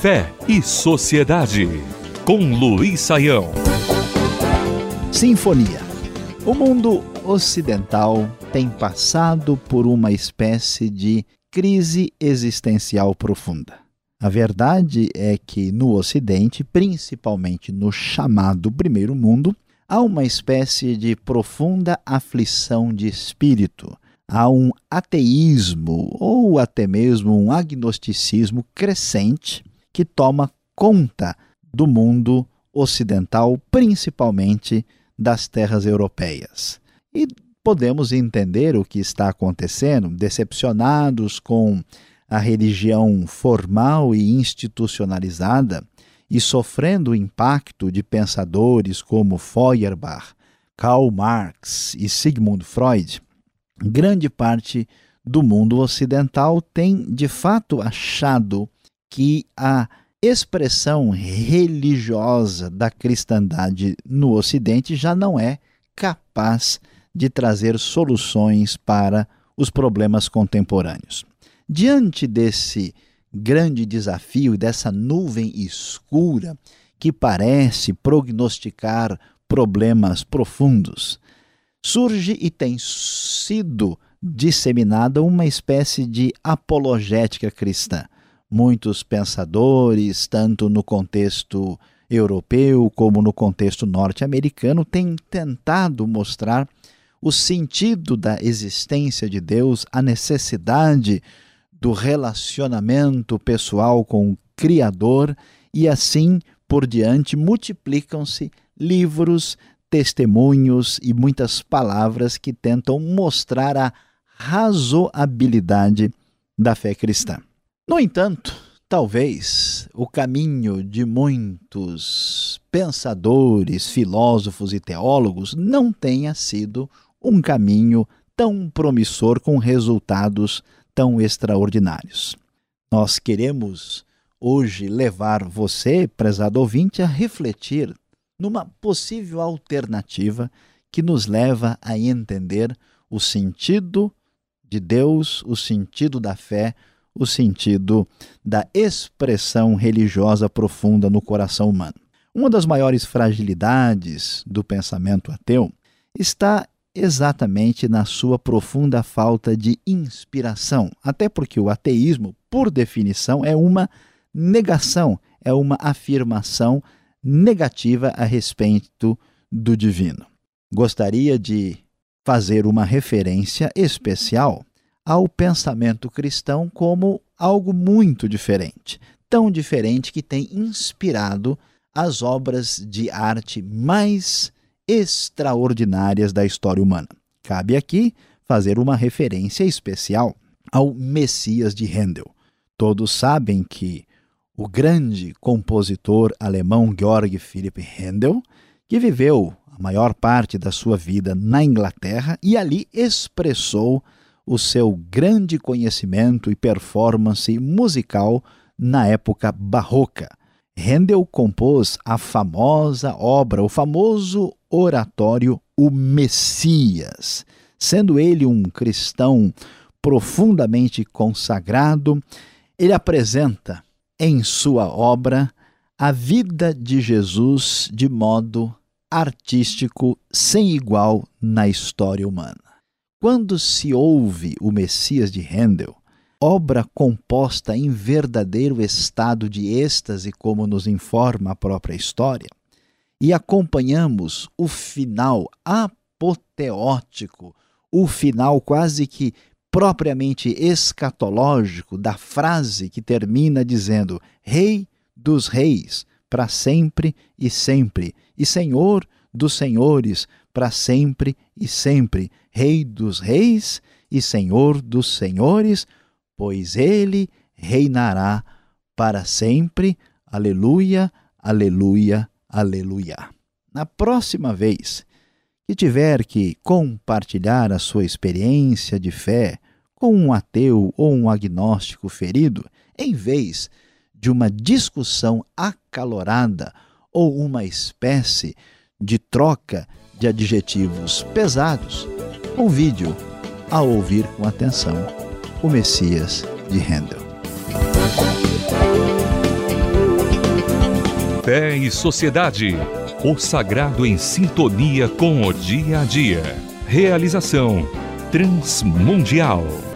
Fé e Sociedade, com Luiz Saião. Sinfonia. O mundo ocidental tem passado por uma espécie de crise existencial profunda. A verdade é que no Ocidente, principalmente no chamado Primeiro Mundo, há uma espécie de profunda aflição de espírito. Há um ateísmo ou até mesmo um agnosticismo crescente que toma conta do mundo ocidental, principalmente das terras europeias. E podemos entender o que está acontecendo, decepcionados com a religião formal e institucionalizada e sofrendo o impacto de pensadores como Feuerbach, Karl Marx e Sigmund Freud, grande parte do mundo ocidental tem de fato achado que a expressão religiosa da cristandade no Ocidente já não é capaz de trazer soluções para os problemas contemporâneos. Diante desse grande desafio, dessa nuvem escura que parece prognosticar problemas profundos, surge e tem sido disseminada uma espécie de apologética cristã. Muitos pensadores, tanto no contexto europeu como no contexto norte-americano, têm tentado mostrar o sentido da existência de Deus, a necessidade do relacionamento pessoal com o Criador e assim por diante multiplicam-se livros, testemunhos e muitas palavras que tentam mostrar a razoabilidade da fé cristã. No entanto, talvez o caminho de muitos pensadores, filósofos e teólogos não tenha sido um caminho tão promissor com resultados tão extraordinários. Nós queremos hoje levar você, prezado ouvinte, a refletir numa possível alternativa que nos leva a entender o sentido de Deus, o sentido da fé, o sentido da expressão religiosa profunda no coração humano. Uma das maiores fragilidades do pensamento ateu está exatamente na sua profunda falta de inspiração. Até porque o ateísmo, por definição, é uma negação, é uma afirmação negativa a respeito do divino. Gostaria de fazer uma referência especial ao pensamento cristão como algo muito diferente, tão diferente que tem inspirado as obras de arte mais extraordinárias da história humana. Cabe aqui fazer uma referência especial ao Messias de Handel. Todos sabem que o grande compositor alemão Georg Philipp Handel, que viveu a maior parte da sua vida na Inglaterra e ali expressou o seu grande conhecimento e performance musical na época barroca. Handel compôs a famosa obra, o famoso oratório O Messias. Sendo ele um cristão profundamente consagrado, ele apresenta em sua obra a vida de Jesus de modo artístico sem igual na história humana. Quando se ouve o Messias de Handel, obra composta em verdadeiro estado de êxtase, como nos informa a própria história, e acompanhamos o final apoteótico, o final quase que propriamente escatológico da frase que termina dizendo: Rei dos reis, para sempre e sempre, e Senhor dos senhores, para sempre e sempre, Rei dos reis e Senhor dos senhores, pois ele reinará para sempre. Aleluia, aleluia, aleluia. Na próxima vez que tiver que compartilhar a sua experiência de fé com um ateu ou um agnóstico ferido, em vez de uma discussão acalorada ou uma espécie de troca de adjetivos pesados, convide-o a ouvir com atenção o Messias de Handel. Fé e Sociedade. O sagrado em sintonia com o dia a dia. Realização Transmundial.